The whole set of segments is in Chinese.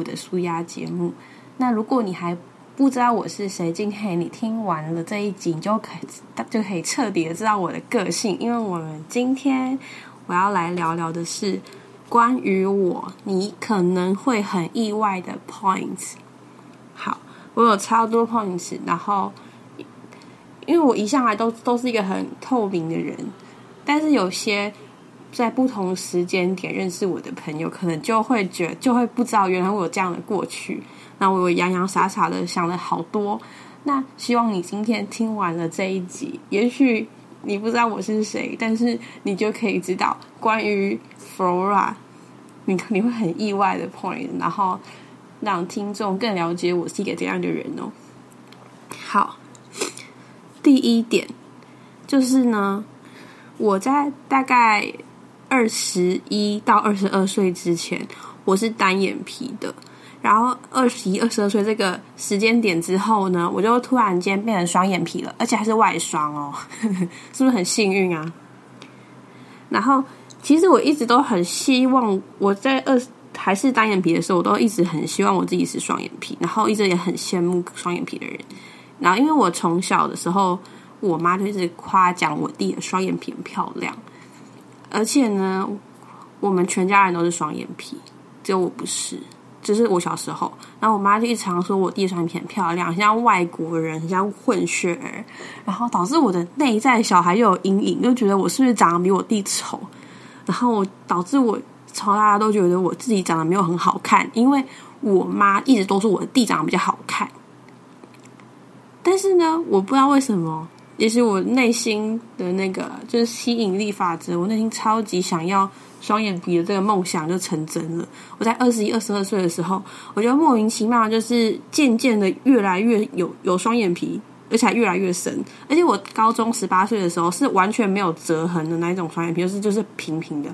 的舒压节目。那如果你还不知道我是谁，今天你听完了这一集，你就可以就可以彻底的知道我的个性。因为我们今天我要来聊聊的是关于我你可能会很意外的 points。好，我有超多 points，然后因为我一向来都都是一个很透明的人，但是有些在不同时间点认识我的朋友，可能就会觉就会不知道原来我有这样的过去。那我洋洋洒洒的想了好多，那希望你今天听完了这一集，也许你不知道我是谁，但是你就可以知道关于 Flora，你你会很意外的 point，然后让听众更了解我是一个怎样的人哦。好，第一点就是呢，我在大概二十一到二十二岁之前，我是单眼皮的。然后二十一、二十二岁这个时间点之后呢，我就突然间变成双眼皮了，而且还是外双哦，是不是很幸运啊？然后其实我一直都很希望我在二还是单眼皮的时候，我都一直很希望我自己是双眼皮，然后一直也很羡慕双眼皮的人。然后因为我从小的时候，我妈就一直夸奖我弟的双眼皮很漂亮，而且呢，我们全家人都是双眼皮，只有我不是。就是我小时候，然后我妈就一直常说我弟双眼皮很漂亮，像外国人，很像混血儿，然后导致我的内在小孩又有阴影，就觉得我是不是长得比我弟丑，然后导致我从大家都觉得我自己长得没有很好看，因为我妈一直都说我的弟长得比较好看，但是呢，我不知道为什么，其实我内心的那个就是吸引力法则，我内心超级想要。双眼皮的这个梦想就成真了。我在二十一、二十二岁的时候，我觉得莫名其妙，就是渐渐的越来越有有双眼皮，而且还越来越深。而且我高中十八岁的时候是完全没有折痕的那一种双眼皮，就是就是平平的，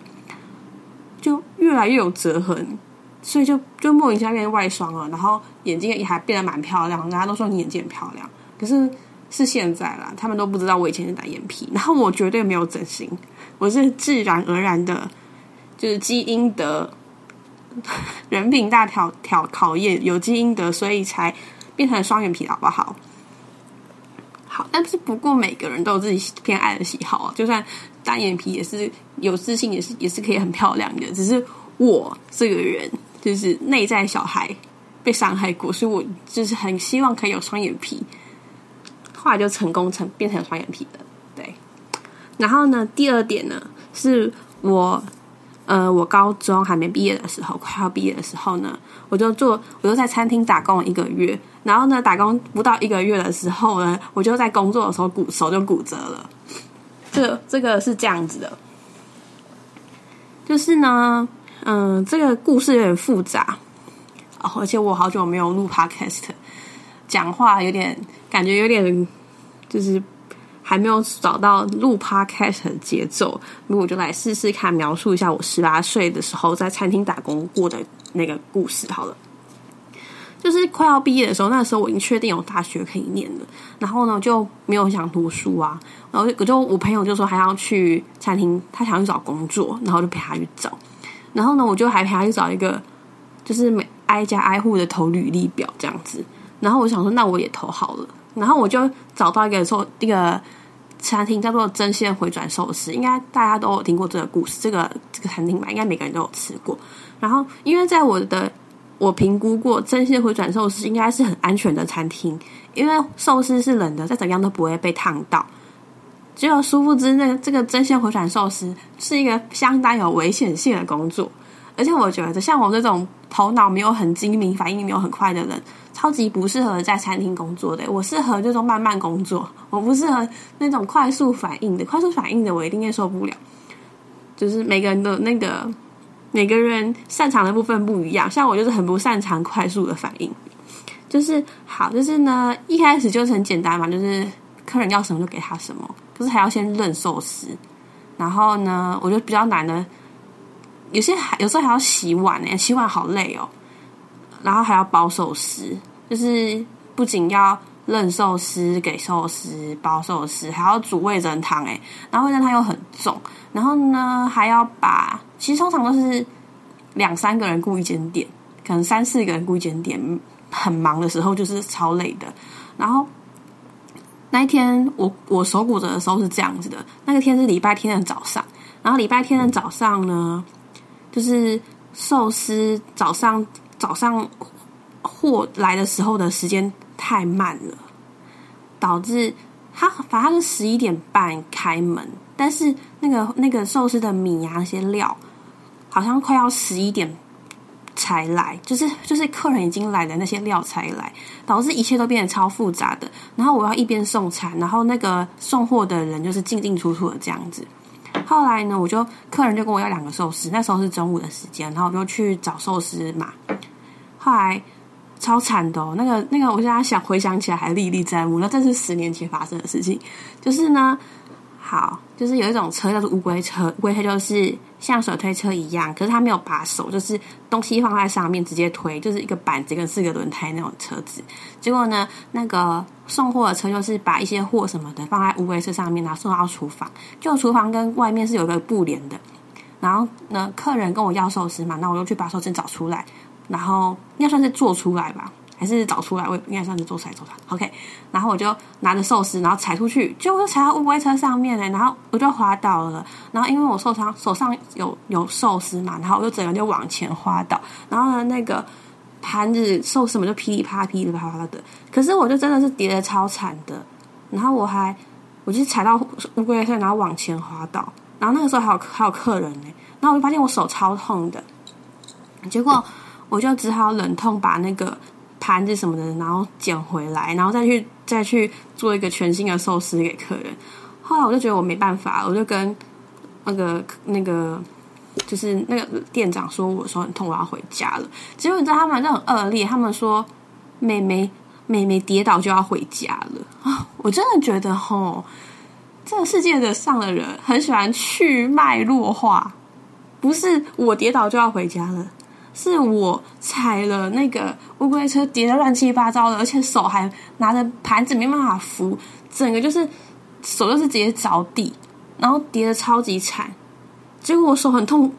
就越来越有折痕，所以就就莫名其妙变成外双了。然后眼睛也还变得蛮漂亮，大家都说你眼睛很漂亮。可是是现在啦，他们都不知道我以前是单眼皮。然后我绝对没有整形，我是自然而然的。就是基因的人品大挑挑考验，有基因的，所以才变成双眼皮，好不好？好，但是不过每个人都有自己偏爱的喜好啊。就算单眼皮也是有自信，也是也是可以很漂亮的。只是我这个人就是内在小孩被伤害过，所以我就是很希望可以有双眼皮。后来就成功成变成双眼皮的，对。然后呢，第二点呢，是我。呃，我高中还没毕业的时候，快要毕业的时候呢，我就做，我就在餐厅打工一个月。然后呢，打工不到一个月的时候呢，我就在工作的时候骨手就骨折了。这个这个是这样子的，就是呢，嗯，这个故事有点复杂，而且我好久没有录 podcast，讲话有点感觉有点就是。还没有找到录 podcast 的节奏，那我就来试试看，描述一下我十八岁的时候在餐厅打工过的那个故事。好了，就是快要毕业的时候，那时候我已经确定有大学可以念了，然后呢就没有想读书啊，然后我就我朋友就说还要去餐厅，他想去找工作，然后就陪他去找，然后呢我就还陪他去找一个，就是每挨家挨户的投履历表这样子，然后我想说那我也投好了，然后我就找到一个说一个。餐厅叫做真线回转寿司，应该大家都有听过这个故事。这个这个餐厅吧，应该每个人都有吃过。然后，因为在我的我评估过，真线回转寿司应该是很安全的餐厅，因为寿司是冷的，再怎样都不会被烫到。只有殊不知，那个这个真线回转寿司是一个相当有危险性的工作。而且，我觉得像我这种头脑没有很精明、反应没有很快的人。超级不适合在餐厅工作的，我适合这种慢慢工作，我不适合那种快速反应的。快速反应的我一定也受不了。就是每个人的那个每个人擅长的部分不一样，像我就是很不擅长快速的反应。就是好，就是呢，一开始就是很简单嘛，就是客人要什么就给他什么，可是还要先认寿司。然后呢，我觉得比较难的，有些还有时候还要洗碗呢，洗碗好累哦。然后还要包寿司，就是不仅要认寿司、给寿司、包寿司，还要煮味噌汤哎。然后味噌汤又很重，然后呢还要把，其实通常都是两三个人雇一间店，可能三四个人估检点，很忙的时候就是超累的。然后那一天我我手骨折的时候是这样子的，那个天是礼拜天的早上，然后礼拜天的早上呢，就是寿司早上早上货来的时候的时间太慢了，导致他反正是十一点半开门，但是那个那个寿司的米啊那些料，好像快要十一点。才来，就是就是客人已经来了，那些料才来，导致一切都变得超复杂的。然后我要一边送餐，然后那个送货的人就是进进出出的这样子。后来呢，我就客人就跟我要两个寿司，那时候是中午的时间，然后我就去找寿司嘛。后来超惨的哦，那个那个，我现在想回想起来还历历在目。那这是十年前发生的事情，就是呢。好，就是有一种车叫做乌龟车，乌龟车就是像手推车一样，可是它没有把手，就是东西放在上面直接推，就是一个板子跟四个轮胎那种车子。结果呢，那个送货的车就是把一些货什么的放在乌龟车上面，然后送到厨房。就厨房跟外面是有一个布帘的。然后呢，客人跟我要寿司嘛，那我就去把寿司找出来，然后应该算是做出来吧。还是找出来，我应该算是做出来做的。OK，然后我就拿着寿司，然后踩出去，就踩到乌龟车上面嘞，然后我就滑倒了。然后因为我受伤，手上有有寿司嘛，然后我就整个就往前滑倒。然后呢，那个盘子寿司么就噼里啪啦噼里啪啦的。可是我就真的是跌的超惨的。然后我还，我就踩到乌龟车，然后往前滑倒。然后那个时候还有还有客人呢，然后我就发现我手超痛的。结果我就只好忍痛把那个。盘子什么的，然后捡回来，然后再去再去做一个全新的寿司给客人。后来我就觉得我没办法，我就跟那个那个就是那个店长说，我说很痛，我要回家了。结果你知道他们就很恶劣，他们说妹妹妹妹跌倒就要回家了啊！我真的觉得吼，这个世界的上的人很喜欢去脉络化，不是我跌倒就要回家了。是我踩了那个乌龟车，跌得乱七八糟的，而且手还拿着盘子没办法扶，整个就是手就是直接着地，然后跌得超级惨。结果我手很痛，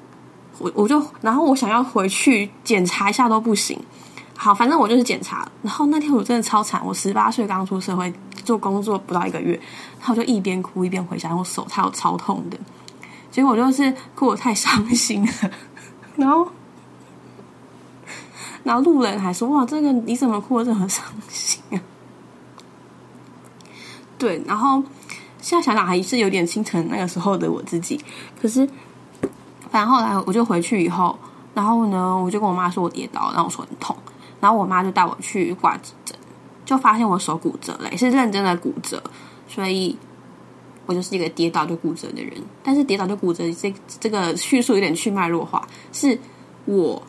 我我就然后我想要回去检查一下都不行。好，反正我就是检查。然后那天我真的超惨，我十八岁刚出社会做工作不到一个月，然后就一边哭一边回家，我手它有超痛的。结果我就是哭的太伤心了，然后。然后路人还说：“哇，这个你怎么哭的这么伤心啊？”对，然后现在想想还是有点心疼那个时候的我自己。可是，反正后来我就回去以后，然后呢，我就跟我妈说我跌倒，然后我说很痛，然后我妈就带我去挂急诊，就发现我手骨折了，是认真的骨折，所以我就是一个跌倒就骨折的人。但是跌倒就骨折这这个叙述有点去脉弱化，是我。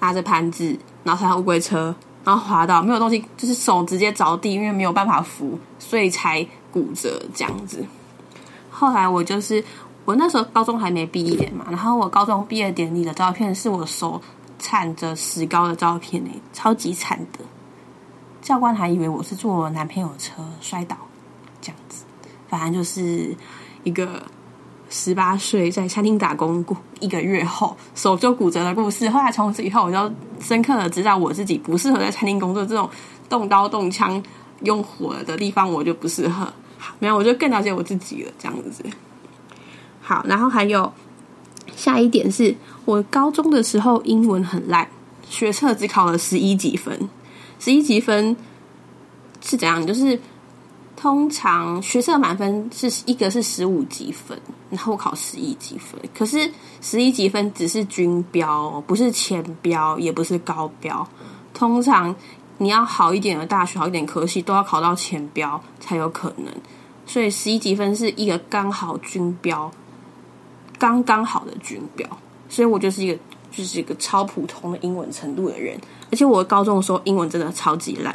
拿着盘子，然后踩乌龟车，然后滑倒，没有东西，就是手直接着地，因为没有办法扶，所以才骨折这样子。后来我就是我那时候高中还没毕业嘛，然后我高中毕业典礼的照片是我手铲着石膏的照片诶，超级惨的。教官还以为我是坐男朋友车摔倒这样子，反正就是一个。十八岁在餐厅打工过一个月后，手就骨折的故事。后来从此以后，我就深刻的知道我自己不适合在餐厅工作，这种动刀动枪、用火的地方我就不适合。没有，我就更了解我自己了，这样子。好，然后还有下一点是我高中的时候英文很烂，学测只考了十一几分，十一几分是怎样？就是。通常学测满分是一个是十五积分，然后考十一积分。可是十一积分只是均标，不是前标，也不是高标。通常你要好一点的大学，好一点科系，都要考到前标才有可能。所以十一积分是一个刚好均标，刚刚好的均标。所以我就是一个就是一个超普通的英文程度的人，而且我高中的时候英文真的超级烂。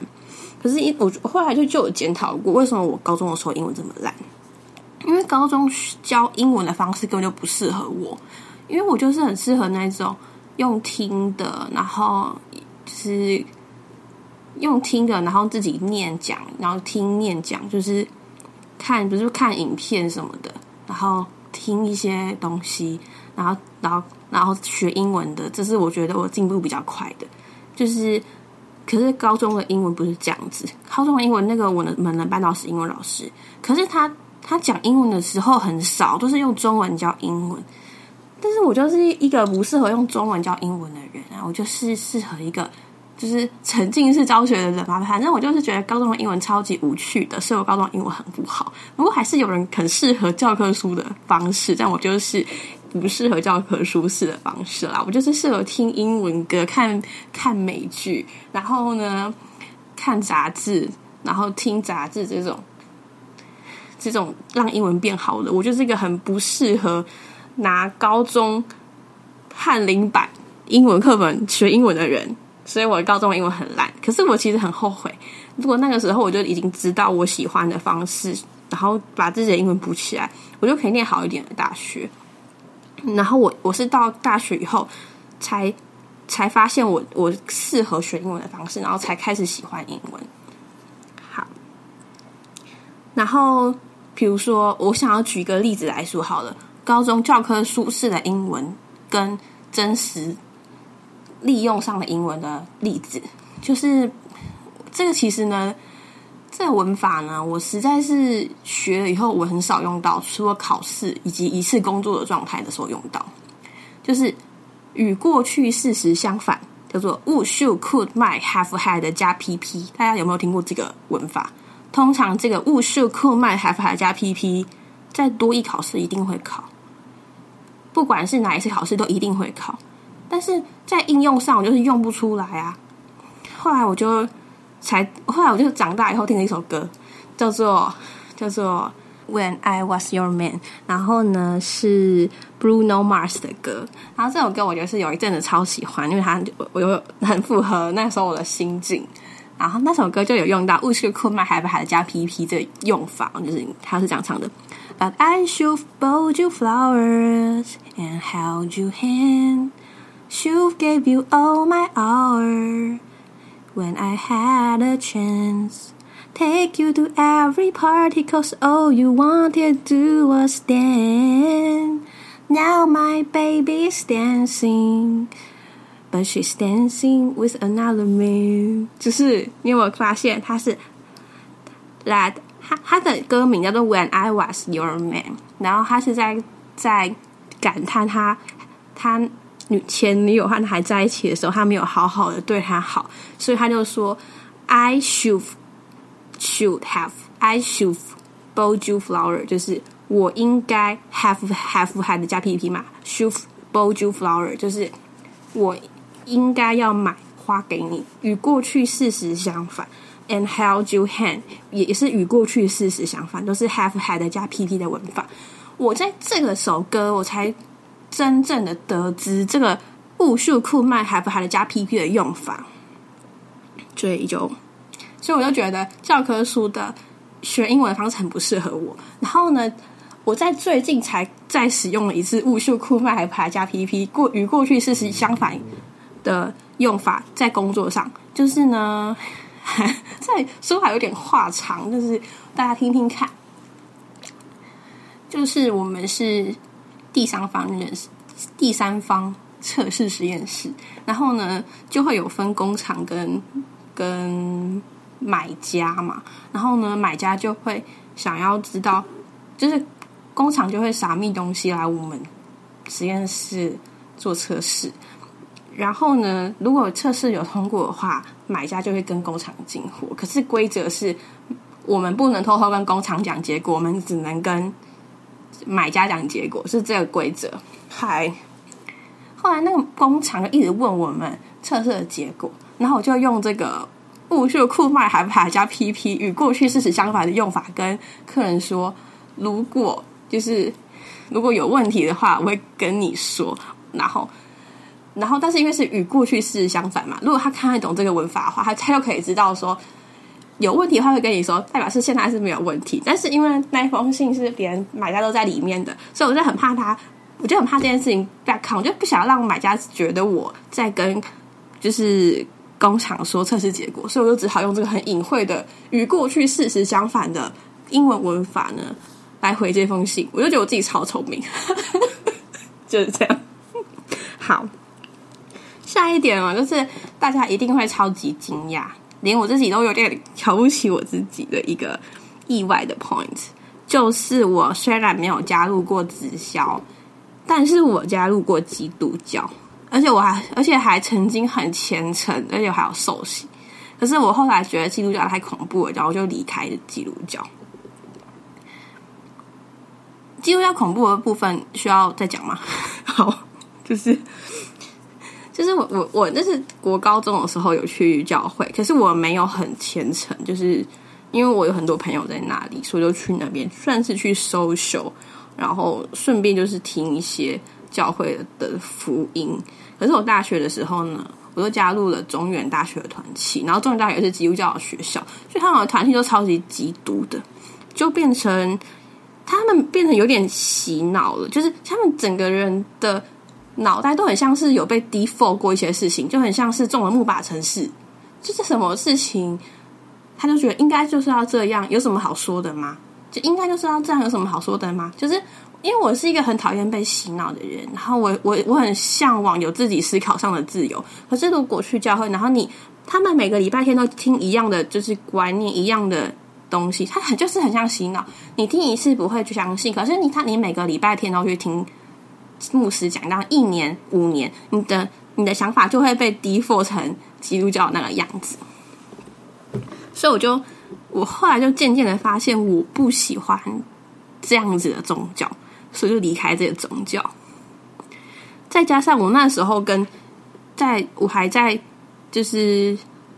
可是，我后来就就有检讨过，为什么我高中的时候英文这么烂？因为高中教英文的方式根本就不适合我，因为我就是很适合那种用听的，然后就是用听的，然后自己念讲，然后听念讲，就是看不是看影片什么的，然后听一些东西，然后然后然后学英文的，这是我觉得我进步比较快的。就是，可是高中的英文不是这样子，高中的英文那个我的们的班导师英文老师，可是他他讲英文的时候很少，都是用中文教英文。但是我就是一个不适合用中文教英文的人啊，我就是适合一个就是沉浸式教学的人嘛。反正我就是觉得高中的英文超级无趣的，所以我高中英文很不好。不过还是有人很适合教科书的方式，但我就是不适合教科书式的方式啦。我就是适合听英文歌、看看美剧，然后呢看杂志，然后听杂志这种这种让英文变好的。我就是一个很不适合。拿高中翰林版英文课本学英文的人，所以我高中英文很烂。可是我其实很后悔，如果那个时候我就已经知道我喜欢的方式，然后把自己的英文补起来，我就可以念好一点的大学。然后我我是到大学以后才才发现我我适合学英文的方式，然后才开始喜欢英文。好，然后比如说我想要举一个例子来说好了。高中教科书式的英文跟真实利用上的英文的例子，就是这个其实呢，这个文法呢，我实在是学了以后，我很少用到，除了考试以及一次工作的状态的时候用到。就是与过去事实相反，叫做 would should could might have had 加 pp。大家有没有听过这个文法？通常这个 would should could might have had 加 pp，在多一考试一定会考。不管是哪一次考试，都一定会考，但是在应用上，我就是用不出来啊。后来我就才，后来我就长大以后听了一首歌，叫做叫做《When I Was Your Man》，然后呢是 Bruno Mars 的歌，然后这首歌我觉得是有一阵子超喜欢，因为它我有很符合那时候我的心境。然后那首歌就有用到 “would you could my have had” 加 “pp” 这用法，就是它是这样唱的。But I should bought you flowers and held you hand. Should gave you all my hour when I had a chance. Take you to every party cause all you wanted to do was dance. Now my baby is dancing. But she's dancing with another man。就是你有没有发现，他是 that 他他的歌名叫做 When I Was Your Man，然后他是在在感叹他他 女前女友和他还在一起的时候，他没有好好的对他好，所以他就说 I should should have I should bought you flower，就是我应该 have have had 加 P P 嘛，should bought you flower，就是我应该要买花给你，与过去事实相反。And held you hand 也是与过去事实相反，都是 have had 加 pp 的文法。我在这个首歌，我才真正的得知这个物数库麦 have had 加 pp 的用法。所以就，所以我就觉得教科书的学英文的方式很不适合我。然后呢，我在最近才再使用了一次物数库麦 have had 加 pp 过与过去事实相反的用法，在工作上，就是呢。在说法有点话长，就是大家听听看。就是我们是第三方认识，第三方测试实验室，然后呢就会有分工厂跟跟买家嘛，然后呢买家就会想要知道，就是工厂就会撒密东西来我们实验室做测试。然后呢，如果测试有通过的话，买家就会跟工厂进货。可是规则是我们不能偷偷跟工厂讲结果，我们只能跟买家讲结果，是这个规则。嗨，后来那个工厂就一直问我们测试的结果，然后我就用这个物数库卖还还加 PP 与过去事实相反的用法跟客人说，如果就是如果有问题的话，我会跟你说，然后。然后，但是因为是与过去式相反嘛，如果他看得懂这个文法的话，他他就可以知道说有问题，的话会跟你说，代表是现在是没有问题。但是因为那封信是别人买家都在里面的，所以我就很怕他，我就很怕这件事情被看，我就不想让买家觉得我在跟就是工厂说测试结果，所以我就只好用这个很隐晦的与过去事实相反的英文文法呢来回这封信，我就觉得我自己超聪明，就是这样。好，下一点哦，就是大家一定会超级惊讶，连我自己都有点 瞧不起我自己的一个意外的 point，就是我虽然没有加入过直销，但是我加入过基督教，而且我还而且还曾经很虔诚，而且还有受洗。可是我后来觉得基督教太恐怖了，然后就离开了基督教。基督教恐怖的部分需要再讲吗？好，就是就是我我我那是国高中的时候有去教会，可是我没有很虔诚，就是因为我有很多朋友在那里，所以就去那边算是去收修，然后顺便就是听一些教会的福音。可是我大学的时候呢，我就加入了中原大学的团契，然后中原大学是基督教的学校，所以他们的团契都超级基督的，就变成。他们变成有点洗脑了，就是他们整个人的脑袋都很像是有被 default 过一些事情，就很像是中了木马城市，就是什么事情他就觉得应该就是要这样，有什么好说的吗？就应该就是要这样，有什么好说的吗？就是因为我是一个很讨厌被洗脑的人，然后我我我很向往有自己思考上的自由。可是如果去教会，然后你他们每个礼拜天都听一样的就是观念一样的。东西，它很就是很像洗脑。你听一次不会去相信，可是你他你每个礼拜天都去听牧师讲，到一年五年，你的你的想法就会被 default 成基督教那个样子。所以我就我后来就渐渐的发现，我不喜欢这样子的宗教，所以就离开这个宗教。再加上我那时候跟在我还在就是。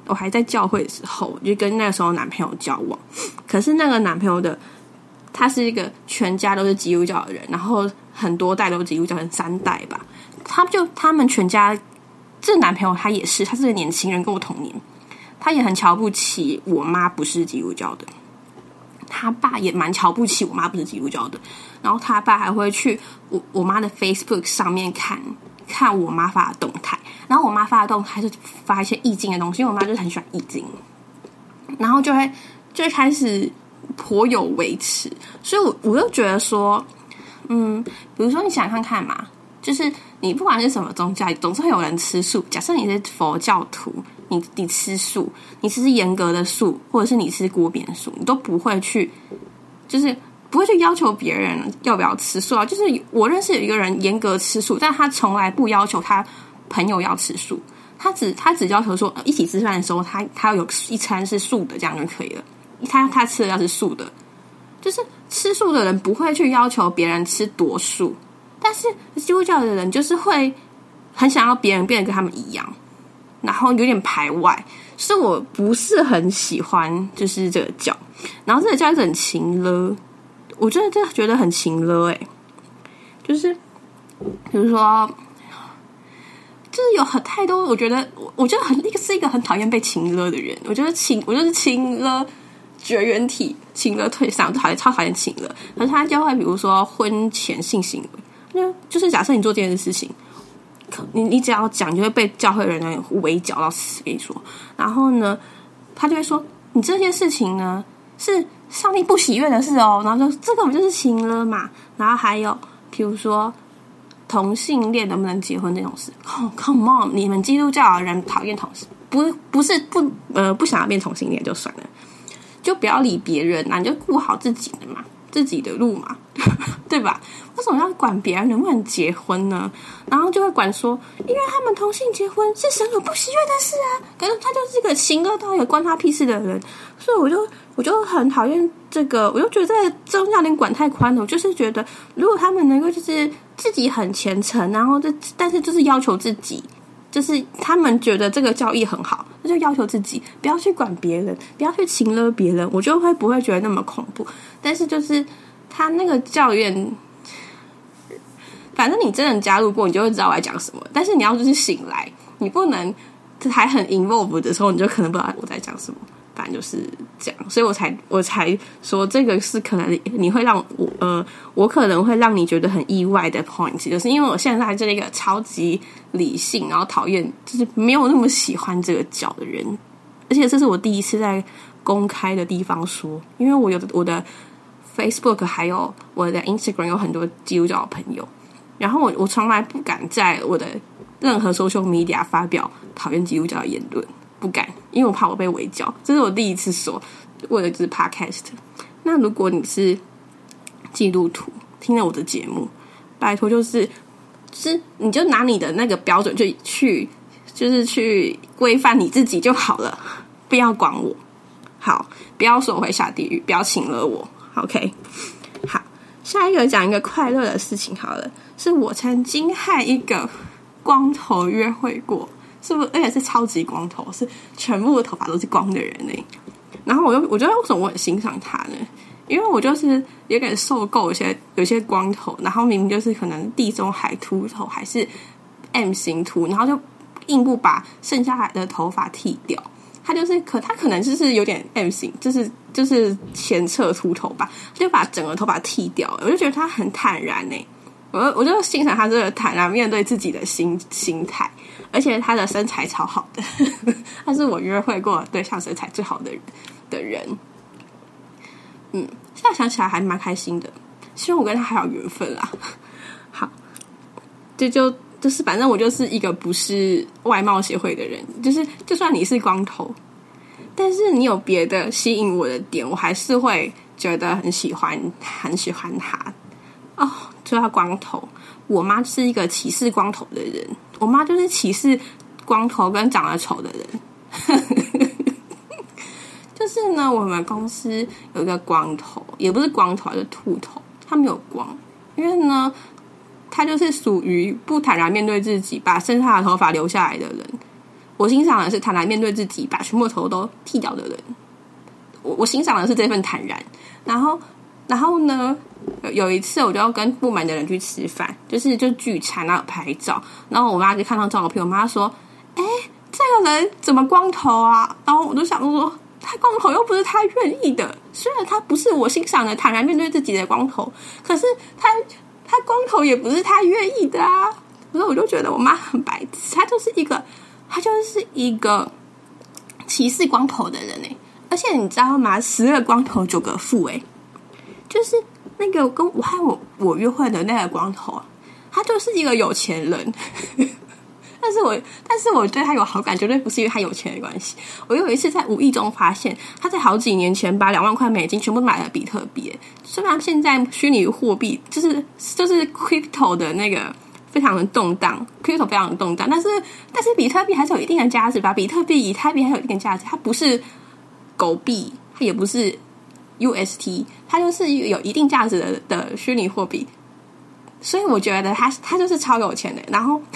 我还在教会的时候，就跟那个时候男朋友交往。可是那个男朋友的他是一个全家都是基督教的人，然后很多代都是基督教人，三代吧。他就他们全家，这男朋友他也是，他是个年轻人，跟我同年。他也很瞧不起我妈不是基督教的，他爸也蛮瞧不起我妈不是基督教的。然后他爸还会去我我妈的 Facebook 上面看。看我妈发的动态，然后我妈发的动态是发一些意境的东西，因为我妈就是很喜欢意境，然后就会就开始颇有维持，所以我我就觉得说，嗯，比如说你想看看嘛，就是你不管是什么宗教，总是会有人吃素。假设你是佛教徒，你你吃素，你吃严格的素，或者是你吃锅边素，你都不会去，就是。不会去要求别人要不要吃素啊，就是我认识有一个人严格吃素，但他从来不要求他朋友要吃素，他只他只要求说一起吃饭的时候，他他要有一餐是素的，这样就可以了。他他吃的要是素的，就是吃素的人不会去要求别人吃多素，但是基督教的人就是会很想要别人变得跟他们一样，然后有点排外，是我不是很喜欢，就是这个教，然后这个教是很勤了。我真的真的觉得很情了哎，就是比如说，就是有很太多，我觉得我我觉得很一个是一个很讨厌被情了的人。我觉得情，我就是情了绝缘体，情了退散，讨厌超讨厌情了。而他就会比如说婚前性行为，那就是假设你做这件事情，你你只要讲，就会被教会人员围剿到死。跟你说，然后呢，他就会说你这件事情呢是。上帝不喜悦的事哦，然后说这个不就是情了嘛。然后还有，比如说同性恋能不能结婚这种事，Come on，你们基督教的人讨厌同事，不不是不呃不想要变同性恋就算了，就不要理别人啊，你就顾好自己的嘛。自己的路嘛，对吧？为什么要管别人能不能结婚呢？然后就会管说，因为他们同性结婚是神有不喜悦的事啊。可是他就是一个情恶到有关他屁事的人，所以我就我就很讨厌这个。我就觉得这宗教有点管太宽了。我就是觉得，如果他们能够就是自己很虔诚，然后这但是就是要求自己。就是他们觉得这个教义很好，那就要求自己不要去管别人，不要去侵勒别人，我就会不会觉得那么恐怖。但是就是他那个教员，反正你真的加入过，你就会知道我在讲什么。但是你要就是醒来，你不能还很 involve 的时候，你就可能不知道我在讲什么。反正就是这样，所以我才我才说这个是可能你会让我呃，我可能会让你觉得很意外的 point，就是因为我现在这一个超级理性，然后讨厌就是没有那么喜欢这个脚的人，而且这是我第一次在公开的地方说，因为我有我的 Facebook 还有我的 Instagram 有很多基督教的朋友，然后我我从来不敢在我的任何 social media 发表讨厌基督教的言论，不敢，因为我怕我被围剿。这是我第一次说，为了就是 podcast。那如果你是基督徒，听了我的节目，拜托就是是你就拿你的那个标准就去，就是去规范你自己就好了，不要管我。好，不要说我会下地狱，不要请了我。OK，好，下一个讲一个快乐的事情好了，是我曾经和一个光头约会过，是不是？而且是超级光头，是全部的头发都是光的人呢。然后我就我觉得为什么我很欣赏他呢？因为我就是有点受够有些有些光头，然后明明就是可能地中海秃头还是 M 型秃，然后就硬不把剩下来的头发剃掉。他就是可他可能就是有点 M 型，就是就是前侧秃头吧，就把整个头发剃掉。我就觉得他很坦然呢，我我就欣赏他这个坦然面对自己的心心态，而且他的身材超好的，他是我约会过对象身材最好的的人。嗯，现在想起来还蛮开心的，希望我跟他还有缘分啦。好，这就。就是反正我就是一个不是外貌协会的人，就是就算你是光头，但是你有别的吸引我的点，我还是会觉得很喜欢，很喜欢他。哦，就他光头，我妈是一个歧视光头的人，我妈就是歧视光头跟长得丑的人。就是呢，我们公司有一个光头，也不是光头，是秃头，他没有光，因为呢。他就是属于不坦然面对自己，把剩下的头发留下来的人。我欣赏的是坦然面对自己，把全部头都剃掉的人。我我欣赏的是这份坦然。然后，然后呢，有有一次我就要跟部门的人去吃饭，就是就聚餐然后拍照。然后我妈就看到照片，我妈说：“哎，这个人怎么光头啊？”然后我就想说，他光头又不是他愿意的。虽然他不是我欣赏的坦然面对自己的光头，可是他。他光头也不是他愿意的啊，所以我就觉得我妈很白痴，她就是一个，她就是一个歧视光头的人哎，而且你知道吗？十个光头九个富哎，就是那个跟我和我我约会的那个光头，他就是一个有钱人。但是我，但是我对他有好感，绝对不是因为他有钱的关系。我有一次在无意中发现，他在好几年前把两万块美金全部买了比特币。虽然现在虚拟货币就是就是 crypto 的那个非常的动荡，crypto 非常的动荡，但是但是比特币还是有一定的价值吧？比特币、以太币还有一定价值，它不是狗币，它也不是 UST，它就是有一定价值的的虚拟货币。所以我觉得他他就是超有钱的，然后。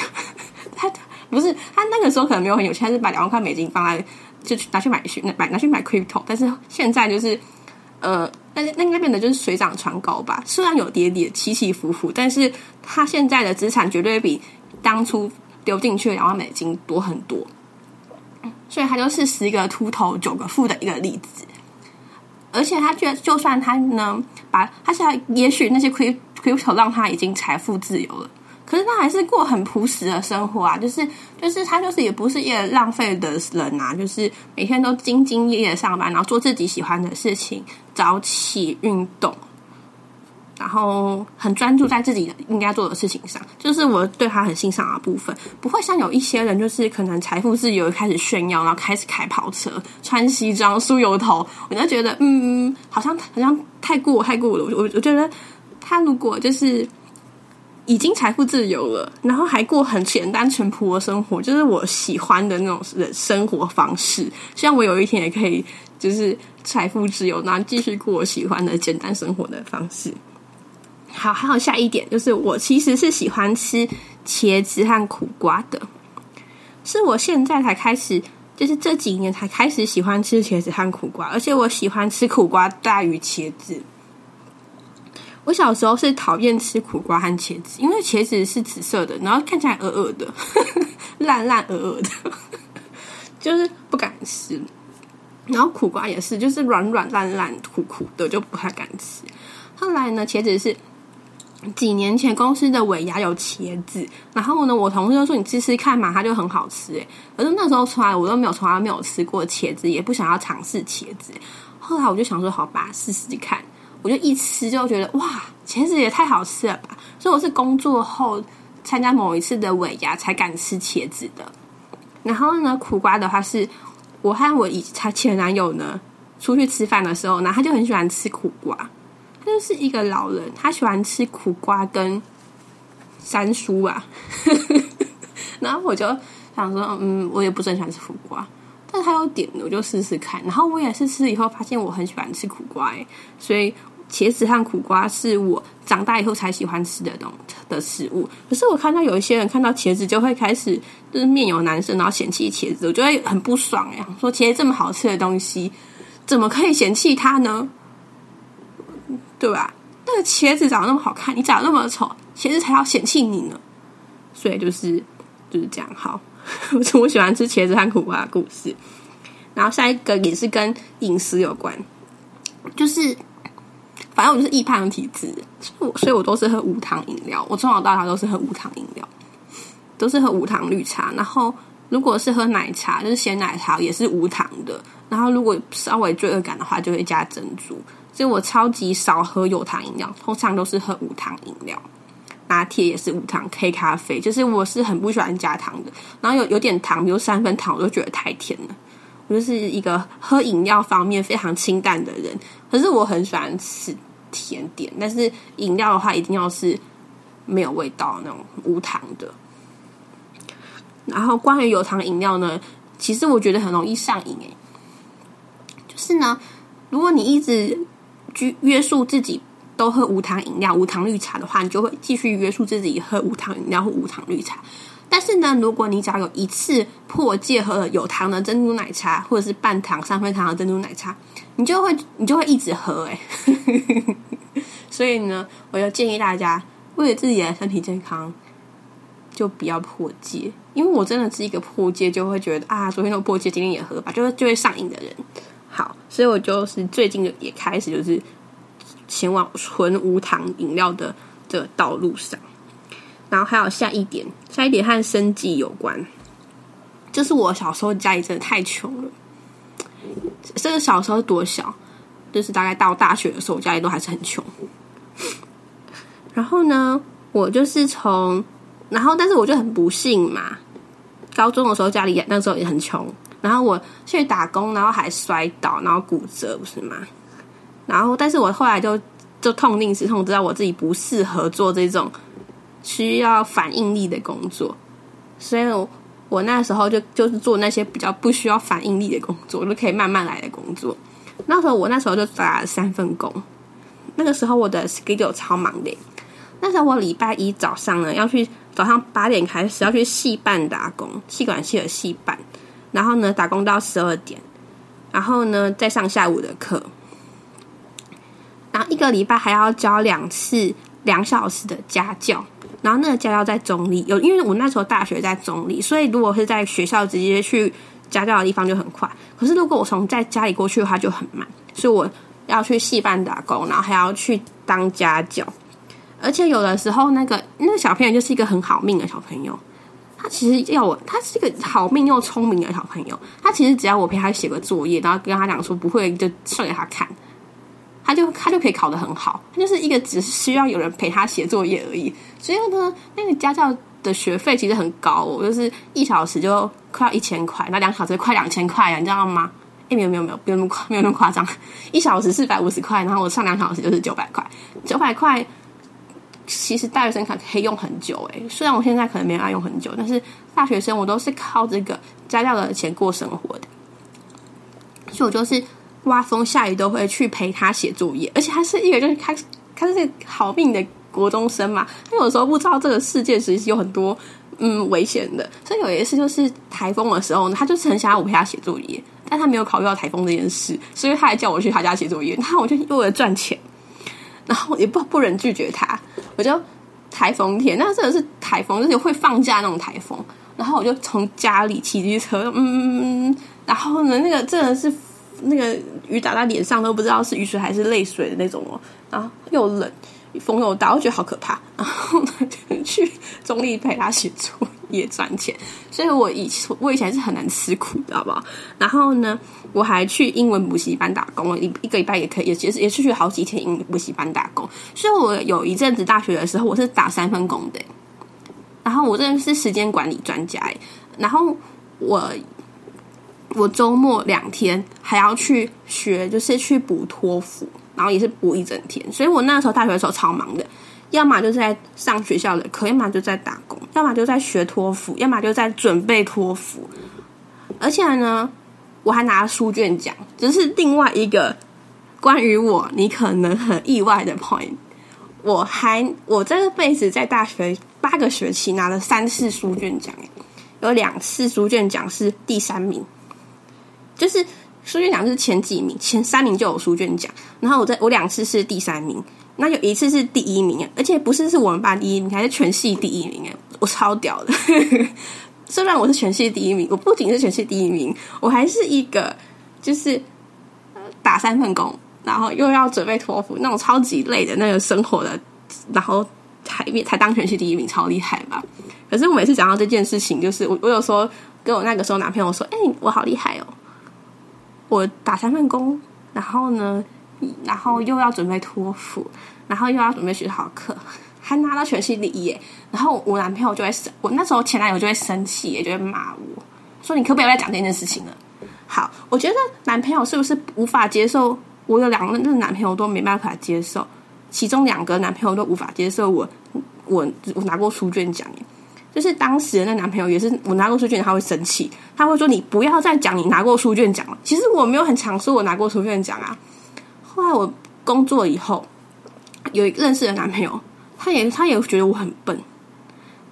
他不是他那个时候可能没有很有钱，他是把两万块美金放在就拿去买去买拿去买 crypto，但是现在就是呃，那那那边的就是水涨船高吧，虽然有跌跌起起伏伏，但是他现在的资产绝对比当初丢进去两万美金多很多，所以他就是十个秃头九个富的一个例子，而且他觉得就算他能，把他现在也许那些 crypto 让他已经财富自由了。可是他还是过很朴实的生活啊，就是就是他就是也不是一个浪费的人啊，就是每天都兢兢业业上班，然后做自己喜欢的事情，早起运动，然后很专注在自己应该做的事情上，就是我对他很欣赏的部分。不会像有一些人，就是可能财富自由开始炫耀，然后开始开跑车、穿西装、梳油头，我就觉得嗯，好像好像太过太过了。我我觉得他如果就是。已经财富自由了，然后还过很简单淳朴的生活，就是我喜欢的那种人生活方式。希望我有一天也可以，就是财富自由，然后继续过我喜欢的简单生活的方式。好，还有下一点就是，我其实是喜欢吃茄子和苦瓜的，是我现在才开始，就是这几年才开始喜欢吃茄子和苦瓜，而且我喜欢吃苦瓜大于茄子。我小时候是讨厌吃苦瓜和茄子，因为茄子是紫色的，然后看起来恶恶的、烂烂恶恶的，就是不敢吃。然后苦瓜也是，就是软软烂烂、苦苦的，就不太敢吃。后来呢，茄子是几年前公司的尾牙有茄子，然后呢，我同事就说你吃吃看嘛，它就很好吃诶。可是那时候从来我都没有从来没有吃过茄子，也不想要尝试茄子。后来我就想说，好吧，试试看。我就一吃就觉得哇，茄子也太好吃了吧！所以我是工作后参加某一次的尾牙才敢吃茄子的。然后呢，苦瓜的话是我和我以他前男友呢出去吃饭的时候，呢他就很喜欢吃苦瓜，他就是一个老人，他喜欢吃苦瓜跟山蔬啊。然后我就想说，嗯，我也不是很喜欢吃苦瓜，但他有点，我就试试看。然后我也是吃以后发现我很喜欢吃苦瓜，哎，所以茄子和苦瓜是我长大以后才喜欢吃的东的食物。可是我看到有一些人看到茄子就会开始就是面有难色，然后嫌弃茄子，我就会很不爽哎，说茄子这么好吃的东西，怎么可以嫌弃它呢？对吧？那个茄子长得那么好看，你长得那么丑，茄子才要嫌弃你呢。所以就是。就是这样，好，我喜欢吃茄子和苦瓜的故事。然后下一个也是跟饮食有关，就是反正我就是易胖体质，所以所以我都是喝无糖饮料。我从小到大都是喝无糖饮料，都是喝无糖绿茶。然后如果是喝奶茶，就是鲜奶茶也是无糖的。然后如果稍微罪恶感的话，就会加珍珠。所以我超级少喝有糖饮料，通常都是喝无糖饮料。拿铁也是无糖黑咖啡，就是我是很不喜欢加糖的。然后有有点糖，比如三分糖，我就觉得太甜了。我就是一个喝饮料方面非常清淡的人，可是我很喜欢吃甜点。但是饮料的话，一定要是没有味道那种无糖的。然后关于有糖饮料呢，其实我觉得很容易上瘾诶。就是呢，如果你一直拘约束自己。都喝无糖饮料、无糖绿茶的话，你就会继续约束自己喝无糖饮料或无糖绿茶。但是呢，如果你只要有一次破戒喝了有糖的珍珠奶茶，或者是半糖、三分糖的珍珠奶茶，你就会你就会一直喝哎。所以呢，我就建议大家为了自己的身体健康，就不要破戒。因为我真的是一个破戒就会觉得啊，昨天都破戒，今天也喝吧，就会就会上瘾的人。好，所以我就是最近也开始就是。前往纯无糖饮料的的道路上，然后还有下一点，下一点和生计有关，就是我小时候家里真的太穷了。这个小时候多小，就是大概到大学的时候，我家里都还是很穷。然后呢，我就是从，然后但是我就很不幸嘛，高中的时候家里那时候也很穷，然后我去打工，然后还摔倒，然后骨折，不是吗？然后，但是我后来就就痛定思痛，知道我自己不适合做这种需要反应力的工作，所以我我那时候就就是做那些比较不需要反应力的工作，就可以慢慢来的工作。那时候我那时候就打了三份工，那个时候我的 schedule 超忙的。那时候我礼拜一早上呢要去早上八点开始要去戏办打工，气管系的戏办，然后呢打工到十二点，然后呢再上下午的课。然后一个礼拜还要教两次两小时的家教，然后那个家教在中立，有因为我那时候大学在中立，所以如果是在学校直接去家教的地方就很快。可是如果我从在家里过去的话就很慢，所以我要去戏班打工，然后还要去当家教。而且有的时候那个那个小朋友就是一个很好命的小朋友，他其实要我，他是一个好命又聪明的小朋友，他其实只要我陪他写个作业，然后跟他讲说不会就算给他看。他就他就可以考得很好，他就是一个只是需要有人陪他写作业而已。所以呢，那个家教的学费其实很高，哦，就是一小时就快要一千块，那两小时快两千块啊，你知道吗？哎，没有没有没有，没有那么夸，没有那么夸张。一小时四百五十块，然后我上两小时就是九百块，九百块其实大学生卡可以用很久诶。虽然我现在可能没法用很久，但是大学生我都是靠这个家教的钱过生活的，所以我就是。刮风下雨都会去陪他写作业，而且他是一个就是他他是好命的国中生嘛，他有时候不知道这个世界其实有很多嗯危险的，所以有一次就是台风的时候呢，他就是很想要我陪他写作业，但他没有考虑到台风这件事，所以他还叫我去他家写作业，然后我就为了赚钱，然后也不不忍拒绝他，我就台风天，那真的是台风，就是会放假那种台风，然后我就从家里骑机车，嗯，然后呢，那个真的是。那个雨打在脸上都不知道是雨水还是泪水的那种哦，然后又冷，风又大，我觉得好可怕。然后去中立陪他写作也赚钱，所以我以我以前是很难吃苦的，好不好？然后呢，我还去英文补习班打工，一一个礼拜也可以，也也是也是去好几天英文补习班打工。所以我有一阵子大学的时候，我是打三份工的。然后我真的是时间管理专家，然后我我周末两天还要去学，就是去补托福，然后也是补一整天。所以我那时候大学的时候超忙的。要么就在上学校的课，要么就在打工，要么就在学托福，要么就在准备托福。而且呢，我还拿了书卷奖，这是另外一个关于我你可能很意外的 point。我还我这辈子在大学八个学期拿了三次书卷奖，有两次书卷奖是第三名，就是书卷奖是前几名，前三名就有书卷奖，然后我在我两次是第三名。那有一次是第一名，而且不是是我们班第一名，还是全系第一名哎，我超屌的！虽然我是全系第一名，我不仅是全系第一名，我还是一个就是打三份工，然后又要准备托福那种超级累的那个生活的，然后才才当全系第一名，超厉害吧？可是我每次讲到这件事情，就是我我有说跟我那个时候男朋友说，哎，我好厉害哦，我打三份工，然后呢？然后又要准备托福，然后又要准备学好课，还拿到全系第一。然后我男朋友就会生，我那时候前男友就会生气，也就会骂我说：“你可不可以再讲这件事情了？”好，我觉得男朋友是不是无法接受？我有两个那个男朋友都没办法接受，其中两个男朋友都无法接受我，我我拿过书卷奖。就是当时的那男朋友也是我拿过书卷，他会生气，他会说：“你不要再讲你拿过书卷奖了。”其实我没有很强说我拿过书卷奖啊。后来我工作以后，有认识的男朋友，他也他也觉得我很笨，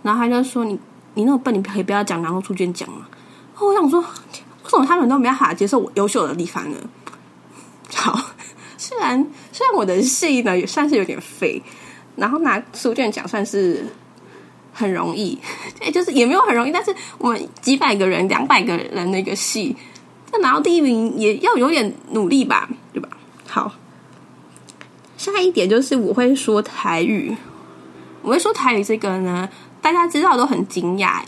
然后他就说：“你你那么笨，你可以不要讲拿过书卷奖嘛。”我想说，为什么他们都没办法接受我优秀的地方呢？好，虽然虽然我的戏呢也算是有点废，然后拿书卷奖算是很容易，哎，就是也没有很容易，但是我们几百个人、两百个人的一个戏，要拿到第一名也要有点努力吧，对吧？好，下一点就是我会说台语。我会说台语这个呢，大家知道都很惊讶。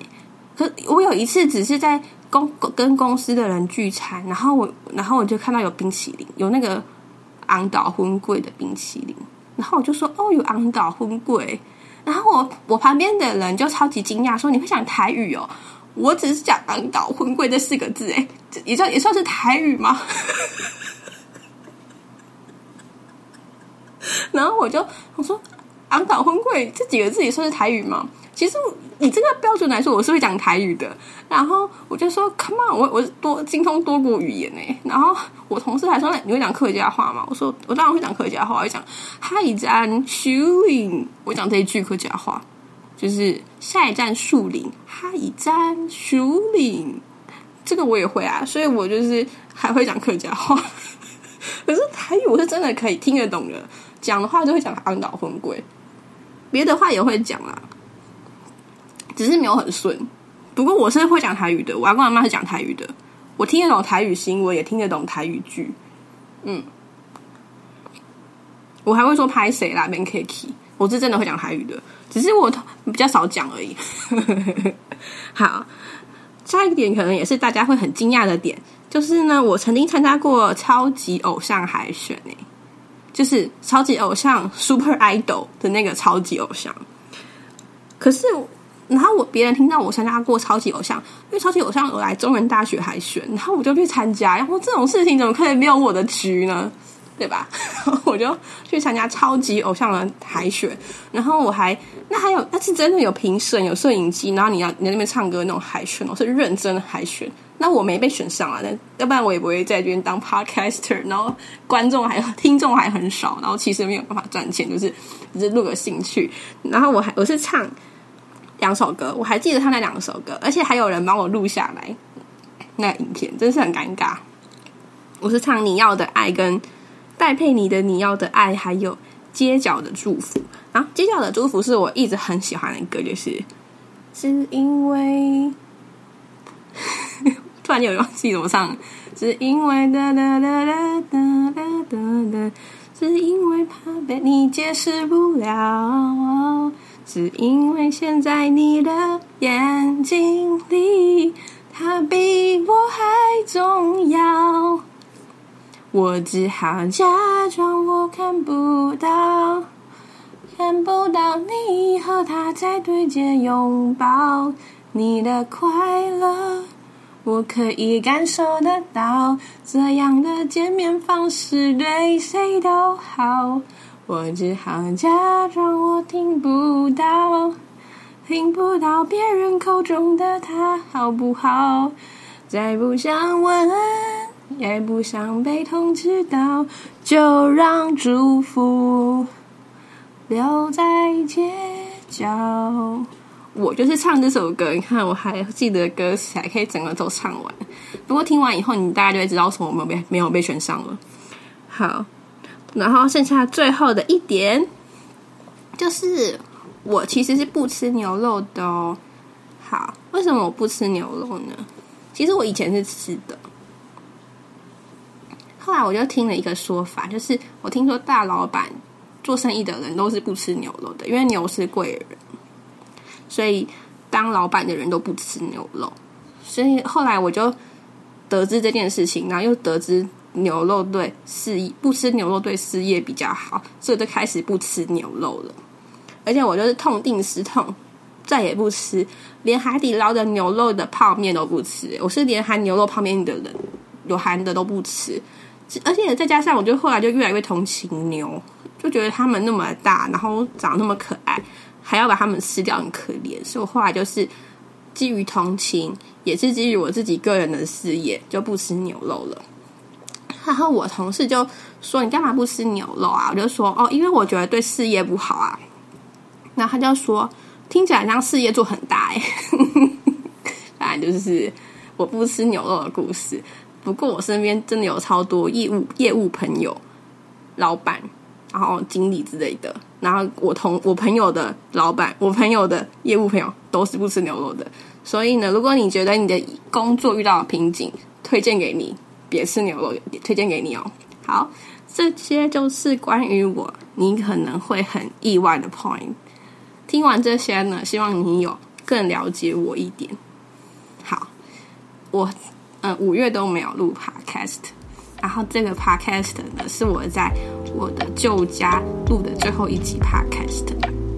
可我有一次只是在公跟公司的人聚餐，然后我然后我就看到有冰淇淋，有那个昂岛婚柜的冰淇淋，然后我就说哦，有昂岛婚柜。然后我我旁边的人就超级惊讶，说你会讲台语哦？我只是讲昂岛婚柜这四个字，哎，也算也算是台语吗？然后我就我说“昂岛婚贵”这几个字也算是台语吗？其实以这个标准来说，我是会讲台语的。然后我就说 “Come on”，我我多精通多国语言呢。然后我同事还说：“你会讲客家话吗？”我说：“我当然会讲客家话，我会讲‘下一站树林’，我讲这一句客家话，就是‘下一站树林，下一站树林’，这个我也会啊。所以我就是还会讲客家话。可是台语我是真的可以听得懂的。”讲的话就会讲安岛婚贵，别的话也会讲啦，只是没有很顺。不过我是会讲台语的，我阿公阿妈是讲台语的，我听得懂台语新闻，也听得懂台语剧。嗯，我还会说拍谁啦，Ben kiki，我是真的会讲台语的，只是我比较少讲而已。好，下一个点可能也是大家会很惊讶的点，就是呢，我曾经参加过超级偶像海选诶。就是超级偶像 Super Idol 的那个超级偶像，可是然后我别人听到我参加过超级偶像，因为超级偶像有来中原大学海选，然后我就去参加，然后这种事情怎么可以没有我的局呢？对吧？我就去参加超级偶像的海选，然后我还那还有那是真的有评审有摄影机，然后你要你在那边唱歌那种海选，我是认真的海选。那我没被选上啊，那要不然我也不会在这边当 podcaster，然后观众还听众还很少，然后其实没有办法赚钱，就是只是录个兴趣。然后我还我是唱两首歌，我还记得唱那两首歌，而且还有人帮我录下来那影片，真是很尴尬。我是唱你要的爱，跟戴佩妮的你要的爱，还有街角的祝福。然后街角的祝福是我一直很喜欢的歌，就是是因为。突然有忘记怎么唱，是因为哒哒哒哒哒哒哒哒，是因为怕被你解释不了，只因为现在你的眼睛里，他比我还重要。我只好假装我看不到，看不到你和他在对街拥抱，你的快乐我可以感受得到。这样的见面方式对谁都好。我只好假装我听不到，听不到别人口中的他好不好？再不想问，也不想被通知到，就让祝福留在街角。我就是唱这首歌，你看我还记得歌词，还可以整个都唱完。不过听完以后，你大家就会知道为什么没有被没有被选上了。好。然后剩下最后的一点，就是我其实是不吃牛肉的哦。好，为什么我不吃牛肉呢？其实我以前是吃的，后来我就听了一个说法，就是我听说大老板做生意的人都是不吃牛肉的，因为牛是贵人，所以当老板的人都不吃牛肉。所以后来我就得知这件事情，然后又得知。牛肉对事业不吃牛肉对事业比较好，所以就开始不吃牛肉了。而且我就是痛定思痛，再也不吃，连海底捞的牛肉的泡面都不吃。我是连含牛肉泡面的人，有含的都不吃。而且再加上，我就后来就越来越同情牛，就觉得他们那么大，然后长那么可爱，还要把他们吃掉，很可怜。所以我后来就是基于同情，也是基于我自己个人的事业，就不吃牛肉了。然后我同事就说：“你干嘛不吃牛肉啊？”我就说：“哦，因为我觉得对事业不好啊。”然后他就说：“听起来像事业做很大哎。”当然就是我不吃牛肉的故事。不过我身边真的有超多业务业务朋友、老板，然后经理之类的。然后我同我朋友的老板，我朋友的业务朋友都是不吃牛肉的。所以呢，如果你觉得你的工作遇到瓶颈，推荐给你。别吃牛肉，推荐给你哦。好，这些就是关于我你可能会很意外的 point。听完这些呢，希望你有更了解我一点。好，我嗯五月都没有录 podcast，然后这个 podcast 呢是我在我的旧家录的最后一集 podcast。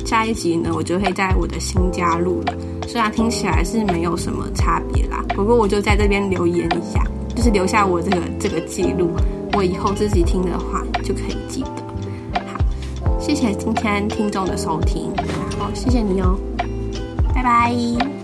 下一集呢，我就会在我的新家录了。虽然听起来是没有什么差别啦，不过我就在这边留言一下。就是留下我这个这个记录，我以后自己听的话就可以记得。好，谢谢今天听众的收听，然后谢谢你哦，拜拜。